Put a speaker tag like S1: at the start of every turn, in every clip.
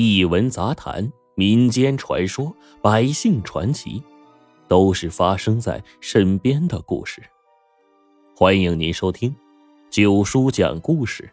S1: 异闻杂谈、民间传说、百姓传奇，都是发生在身边的故事。欢迎您收听《九叔讲故事》。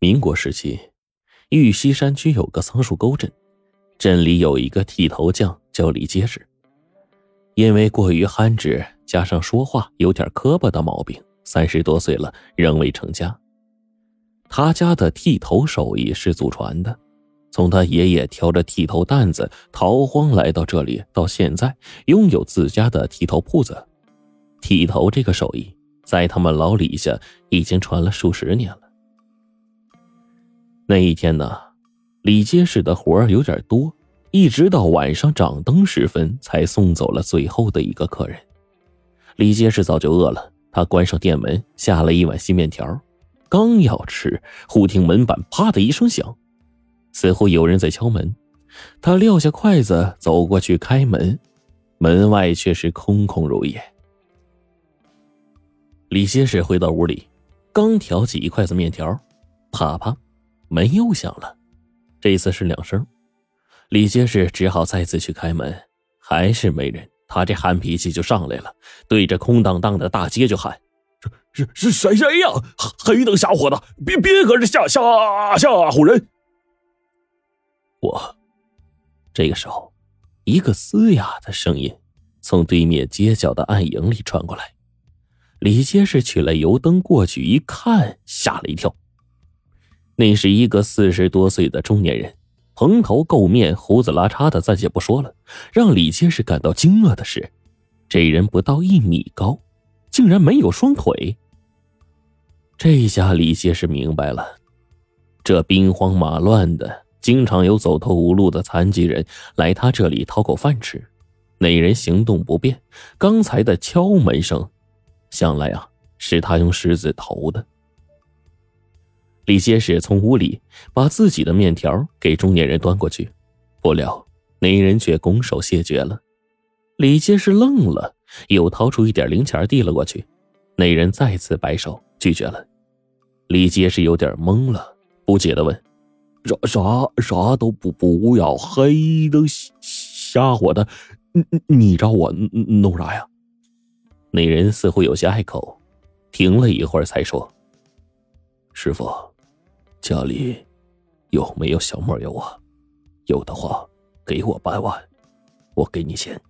S1: 民国时期，玉溪山区有个桑树沟镇，镇里有一个剃头匠叫李结实，因为过于憨直，加上说话有点磕巴的毛病，三十多岁了仍未成家。他家的剃头手艺是祖传的，从他爷爷挑着剃头担子逃荒来到这里，到现在拥有自家的剃头铺子。剃头这个手艺，在他们老李家已经传了数十年了。那一天呢，李结实的活儿有点多，一直到晚上掌灯时分才送走了最后的一个客人。李结实早就饿了，他关上店门，下了一碗细面条。刚要吃，忽听门板啪的一声响，似乎有人在敲门。他撂下筷子，走过去开门，门外却是空空如也。李结实回到屋里，刚挑起一筷子面条，啪啪，门又响了，这次是两声。李结实只好再次去开门，还是没人。他这憨脾气就上来了，对着空荡荡的大街就喊。是是谁谁呀？黑灯瞎火的，别别搁这吓吓吓唬人！我这个时候，一个嘶哑的声音从对面街角的暗影里传过来。李结实取来油灯过去一看，吓了一跳。那是一个四十多岁的中年人，蓬头垢面，胡子拉碴的，暂且不说了。让李结实感到惊愕的是，这人不到一米高。竟然没有双腿。这下李结实明白了，这兵荒马乱的，经常有走投无路的残疾人来他这里讨口饭吃。那人行动不便，刚才的敲门声，想来啊，是他用石子投的。李结实从屋里把自己的面条给中年人端过去，不料那人却拱手谢绝了。李杰是愣了。又掏出一点零钱递了过去，那人再次摆手拒绝了。李杰是有点懵了，不解的问：“啥啥啥都不不要，黑灯瞎火的，你你找我弄啥呀？”那人似乎有些碍口，停了一会儿才说：“师傅，家里有没有小木油啊？有的话，给我半碗，我给你钱。”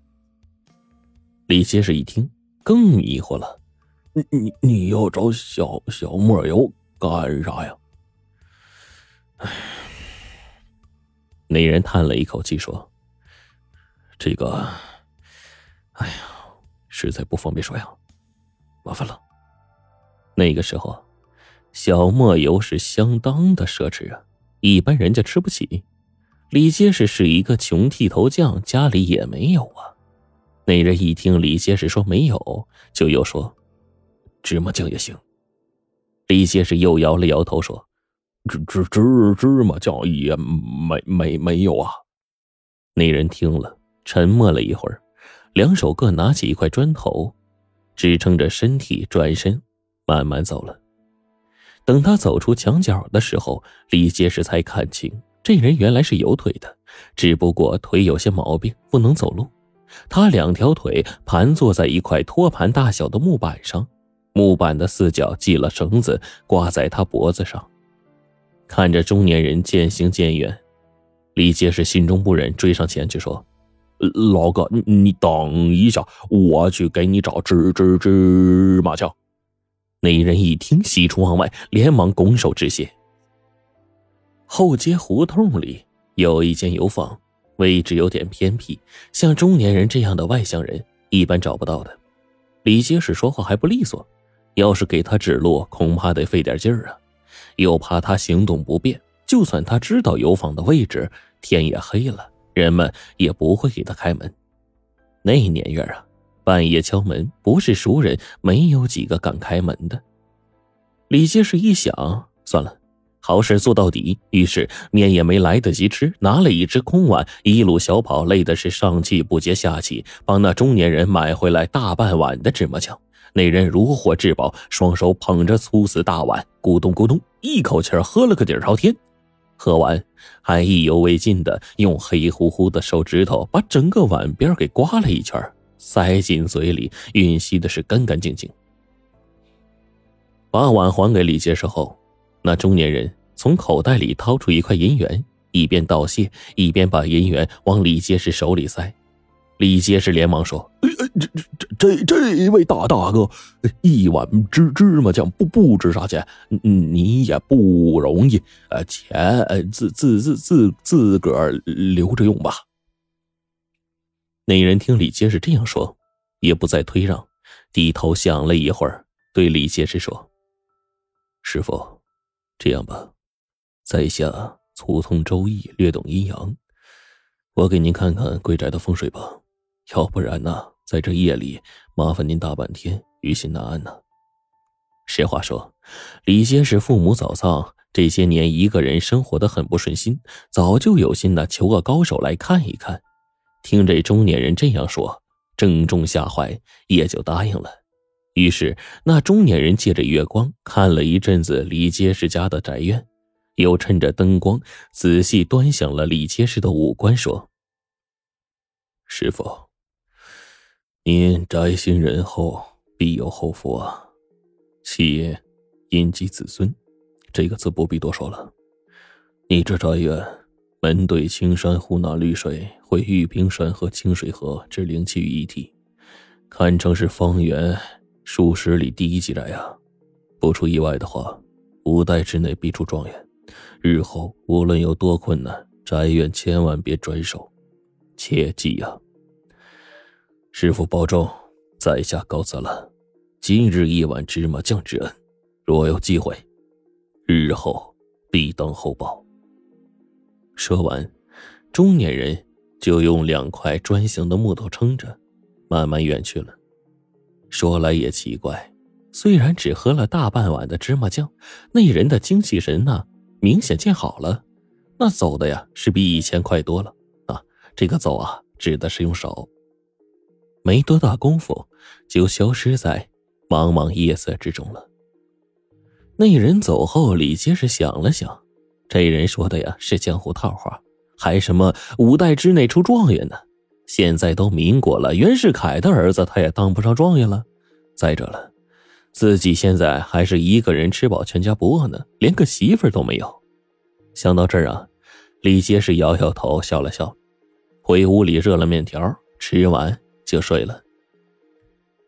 S1: 李结实一听，更迷糊了：“你你你要找小小莫油干啥呀？”唉，那人叹了一口气说：“这个，哎呀，实在不方便说呀，麻烦了。”那个时候，小莫油是相当的奢侈啊，一般人家吃不起。李结实是一个穷剃头匠，家里也没有啊。那人一听李结实说没有，就又说：“芝麻酱也行。”李结实又摇了摇头说：“芝芝芝芝麻酱也没没没有啊。”那人听了，沉默了一会儿，两手各拿起一块砖头，支撑着身体，转身慢慢走了。等他走出墙角的时候，李结实才看清，这人原来是有腿的，只不过腿有些毛病，不能走路。他两条腿盘坐在一块托盘大小的木板上，木板的四角系了绳子，挂在他脖子上。看着中年人渐行渐远，李结实心中不忍，追上前去说：“老哥，你你等一下，我去给你找芝芝芝麻酱。”那人一听，喜出望外，连忙拱手致谢。后街胡同里有一间油坊。位置有点偏僻，像中年人这样的外乡人一般找不到的。李结实说话还不利索，要是给他指路，恐怕得费点劲儿啊。又怕他行动不便，就算他知道油坊的位置，天也黑了，人们也不会给他开门。那年月啊，半夜敲门，不是熟人，没有几个敢开门的。李结实一想，算了。好事做到底，于是面也没来得及吃，拿了一只空碗，一路小跑，累的是上气不接下气，帮那中年人买回来大半碗的芝麻酱。那人如获至宝，双手捧着粗瓷大碗，咕咚咕咚，一口气喝了个底朝天。喝完还意犹未尽的用黑乎乎的手指头把整个碗边给刮了一圈，塞进嘴里，吮吸的是干干净净。把碗还给李结实后，那中年人从口袋里掏出一块银元，一边道谢，一边把银元往李结实手里塞。李结实连忙说：“
S2: 这这这这位大大哥，一碗芝芝麻酱不不值啥钱，你也不容易，呃，钱自自自自自个儿留着用吧。”
S1: 那人听李结实这样说，也不再推让，低头想了一会儿，对李结实说：“师傅，这样吧，在下粗通周易，略懂阴阳，我给您看看贵宅的风水吧。”要不然呢，在这夜里麻烦您大半天，于心难安呢。实话说，李先是父母早丧，这些年一个人生活的很不顺心，早就有心呢求个高手来看一看。听这中年人这样说，正中下怀，也就答应了。于是那中年人借着月光看了一阵子李结实家的宅院，又趁着灯光仔细端详了李结实的五官，说：“
S2: 师傅。”您宅心仁厚，必有后福啊！企业荫及子孙，这个字不必多说了。你这宅院门对青山，湖纳绿水，汇玉冰山和清水河之灵气于一体，堪称是方圆数十里第一级宅啊！不出意外的话，五代之内必出状元。日后无论有多困难，宅院千万别转手，切记呀！师傅保重，在下告辞了。今日一碗芝麻酱之恩，若有机会，日后必当厚报。
S1: 说完，中年人就用两块砖形的木头撑着，慢慢远去了。说来也奇怪，虽然只喝了大半碗的芝麻酱，那人的精气神呢，明显见好了。那走的呀，是比以前快多了啊。这个走啊，指的是用手。没多大功夫，就消失在茫茫夜色之中了。那人走后，李结实想了想，这人说的呀是江湖套话，还什么五代之内出状元呢？现在都民国了，袁世凯的儿子他也当不上状元了。再者了，自己现在还是一个人吃饱全家不饿呢，连个媳妇都没有。想到这儿啊，李结实摇摇头，笑了笑，回屋里热了面条，吃完。就睡了。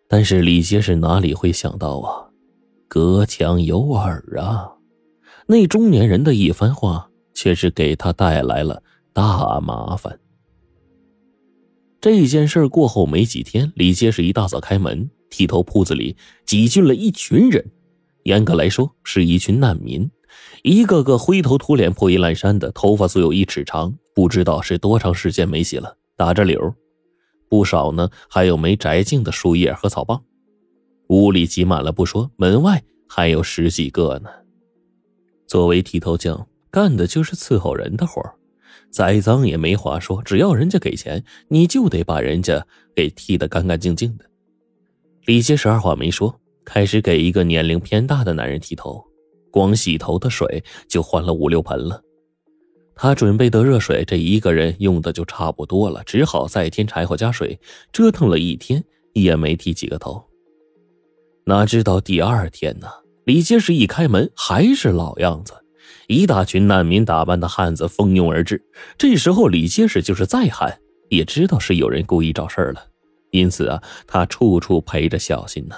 S1: 但是李杰是哪里会想到啊？隔墙有耳啊！那中年人的一番话，却是给他带来了大麻烦。这件事过后没几天，李杰是一大早开门，剃头铺子里挤进了一群人，严格来说是一群难民，一个个灰头土脸、破衣烂衫的，头发足有一尺长，不知道是多长时间没洗了，打着绺。不少呢，还有没摘净的树叶和草棒，屋里挤满了不说，门外还有十几个呢。作为剃头匠，干的就是伺候人的活再脏也没话说，只要人家给钱，你就得把人家给剃得干干净净的。李杰十二话没说，开始给一个年龄偏大的男人剃头，光洗头的水就换了五六盆了。他准备的热水，这一个人用的就差不多了，只好再添柴火加水，折腾了一天也没剃几个头。哪知道第二天呢？李结实一开门还是老样子，一大群难民打扮的汉子蜂拥而至。这时候李结实就是再喊，也知道是有人故意找事儿了，因此啊，他处处陪着小心呢。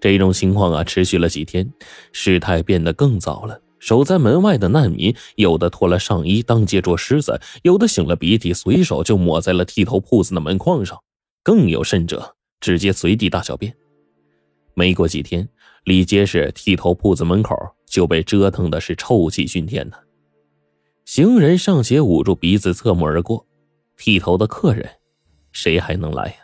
S1: 这种情况啊，持续了几天，事态变得更糟了。守在门外的难民，有的脱了上衣当街捉狮子，有的擤了鼻涕，随手就抹在了剃头铺子的门框上，更有甚者直接随地大小便。没过几天，李结实剃头铺子门口就被折腾的是臭气熏天呢。行人尚且捂住鼻子侧目而过，剃头的客人，谁还能来呀？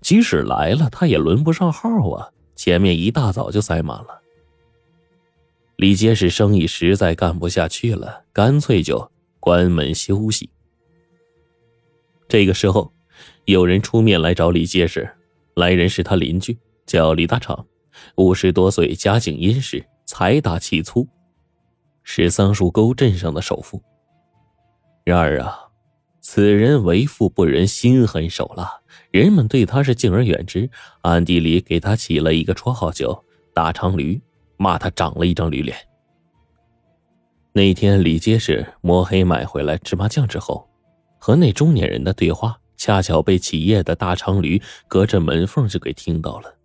S1: 即使来了，他也轮不上号啊！前面一大早就塞满了。李结实生意实在干不下去了，干脆就关门休息。这个时候，有人出面来找李结实，来人是他邻居，叫李大厂，五十多岁，家境殷实，财大气粗。是桑树沟镇上的首富。然而啊，此人为富不仁，心狠手辣，人们对他是敬而远之，暗地里给他起了一个绰号叫“大长驴”，骂他长了一张驴脸。那天李结实摸黑买回来芝麻酱之后，和那中年人的对话恰巧被起夜的大长驴隔着门缝就给听到了。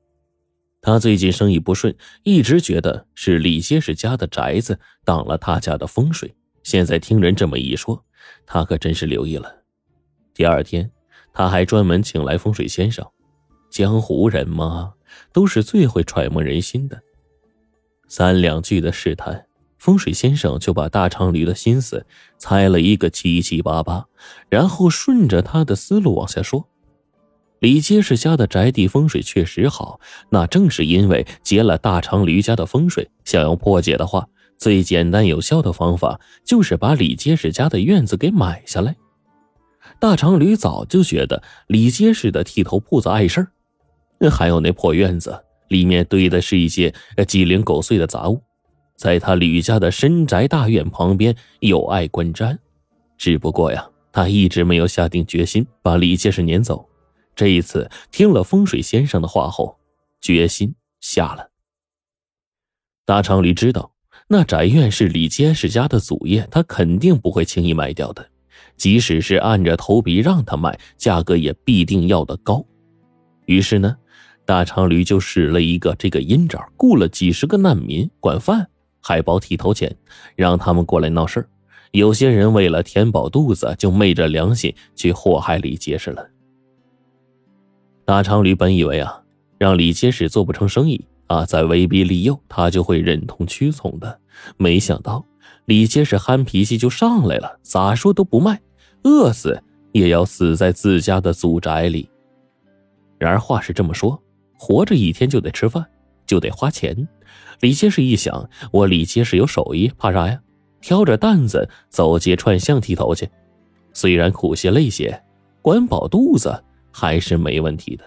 S1: 他最近生意不顺，一直觉得是李结实家的宅子挡了他家的风水。现在听人这么一说，他可真是留意了。第二天，他还专门请来风水先生。江湖人嘛，都是最会揣摩人心的。三两句的试探。风水先生就把大长驴的心思猜了一个七七八八，然后顺着他的思路往下说：“李结实家的宅地风水确实好，那正是因为结了大长驴家的风水。想要破解的话，最简单有效的方法就是把李结实家的院子给买下来。大长驴早就觉得李结实的剃头铺子碍事儿，还有那破院子里面堆的是一些鸡零狗碎的杂物。”在他吕家的深宅大院旁边有碍观瞻，只不过呀，他一直没有下定决心把李结实撵走。这一次听了风水先生的话后，决心下了。大长驴知道那宅院是李结实家的祖业，他肯定不会轻易卖掉的，即使是按着头皮让他卖，价格也必定要的高。于是呢，大长驴就使了一个这个阴招，雇了几十个难民管饭。还包剃头钱，让他们过来闹事儿。有些人为了填饱肚子，就昧着良心去祸害李结实了。大长驴本以为啊，让李结实做不成生意啊，再威逼利诱他就会忍痛屈从的。没想到李结实憨脾气就上来了，咋说都不卖，饿死也要死在自家的祖宅里。然而话是这么说，活着一天就得吃饭。就得花钱。李结实一想，我李结实有手艺，怕啥呀？挑着担子走街串巷剃头去，虽然苦些累些，管饱肚子还是没问题的。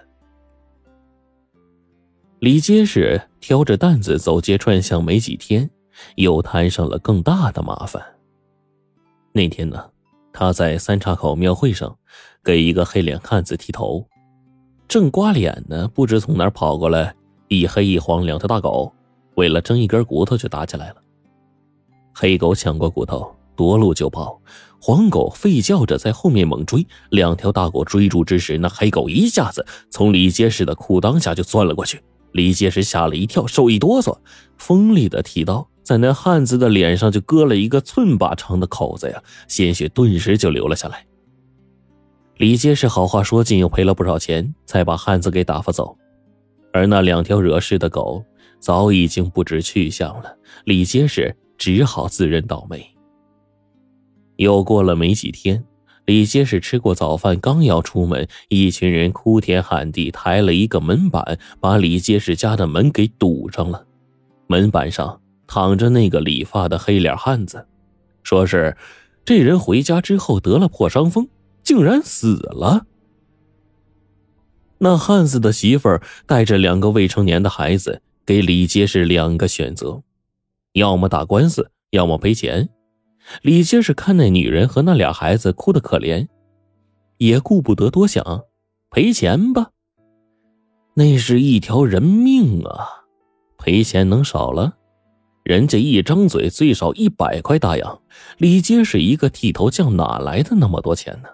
S1: 李结实挑着担子走街串巷没几天，又摊上了更大的麻烦。那天呢，他在三岔口庙会上给一个黑脸汉子剃头，正刮脸呢，不知从哪跑过来。一黑一黄两条大狗，为了争一根骨头就打起来了。黑狗抢过骨头，夺路就跑；黄狗吠叫着在后面猛追。两条大狗追逐之时，那黑狗一下子从李结实的裤裆下就钻了过去。李结实吓了一跳，手一哆嗦，锋利的剃刀在那汉子的脸上就割了一个寸把长的口子呀，鲜血顿时就流了下来。李结实好话说尽，又赔了不少钱，才把汉子给打发走。而那两条惹事的狗早已经不知去向了，李结实只好自认倒霉。又过了没几天，李结实吃过早饭，刚要出门，一群人哭天喊地，抬了一个门板，把李结实家的门给堵上了。门板上躺着那个理发的黑脸汉子，说是这人回家之后得了破伤风，竟然死了。那汉子的媳妇带着两个未成年的孩子，给李结实两个选择：要么打官司，要么赔钱。李结实看那女人和那俩孩子哭得可怜，也顾不得多想，赔钱吧。那是一条人命啊，赔钱能少了？人家一张嘴最少一百块大洋，李杰是一个剃头匠哪来的那么多钱呢？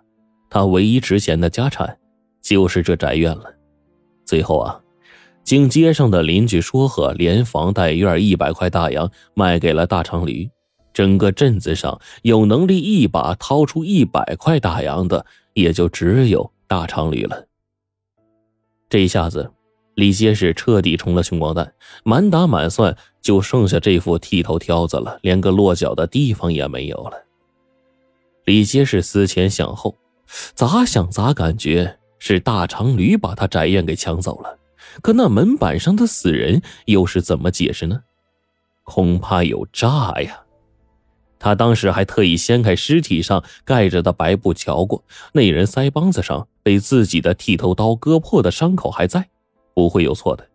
S1: 他唯一值钱的家产。就是这宅院了。最后啊，经街上的邻居说和，连房带院一百块大洋卖给了大长驴。整个镇子上有能力一把掏出一百块大洋的，也就只有大长驴了。这一下子，李结实彻底成了穷光蛋，满打满算就剩下这副剃头挑子了，连个落脚的地方也没有了。李结实思前想后，咋想咋感觉。是大长驴把他宅院给抢走了，可那门板上的死人又是怎么解释呢？恐怕有诈呀！他当时还特意掀开尸体上盖着的白布瞧过，那人腮帮子上被自己的剃头刀割破的伤口还在，不会有错的。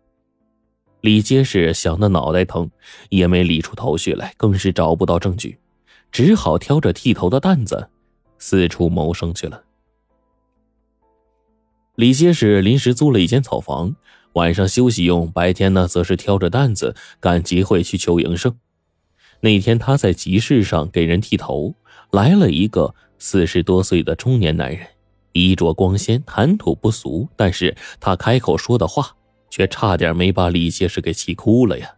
S1: 李结实想的脑袋疼，也没理出头绪来，更是找不到证据，只好挑着剃头的担子，四处谋生去了。李结实临时租了一间草房，晚上休息用，白天呢，则是挑着担子赶集会去求营生。那天他在集市上给人剃头，来了一个四十多岁的中年男人，衣着光鲜，谈吐不俗，但是他开口说的话。却差点没把李结实给气哭了呀！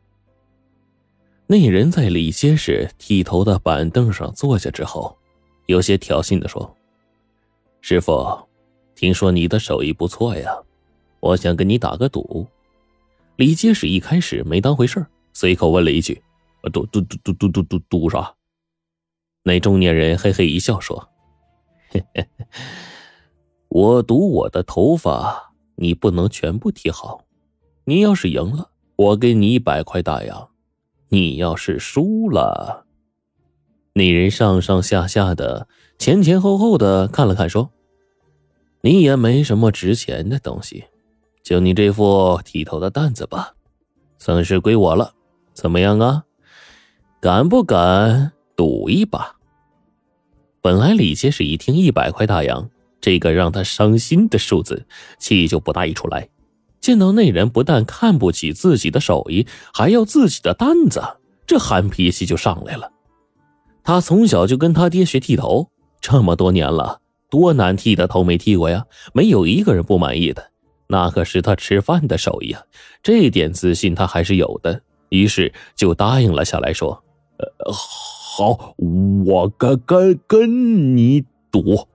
S1: 那人在李结实剃头的板凳上坐下之后，有些挑衅的说：“师傅，听说你的手艺不错呀，我想跟你打个赌。”李结实一开始没当回事随口问了一句：“嘟嘟嘟嘟嘟嘟嘟嘟啥那中年人嘿嘿一笑说嘿嘿我赌我的头发你不能全部剃好。你要是赢了我给你一百块大洋你要是输了。那人上上下下的前前后后的看了看说你也没什么值钱的东西就你这副剃头的担子吧算是归我了怎么样啊？敢不敢赌一把？”本来李结实一听一百块大洋这个让他伤心的数字，气就不大一出来。见到那人不但看不起自己的手艺，还要自己的担子，这憨脾气就上来了。他从小就跟他爹学剃头，这么多年了，多难剃的头没剃过呀，没有一个人不满意的。那可是他吃饭的手艺啊，这点自信他还是有的。于是就答应了下来，说：“呃，好，我跟跟跟你赌。”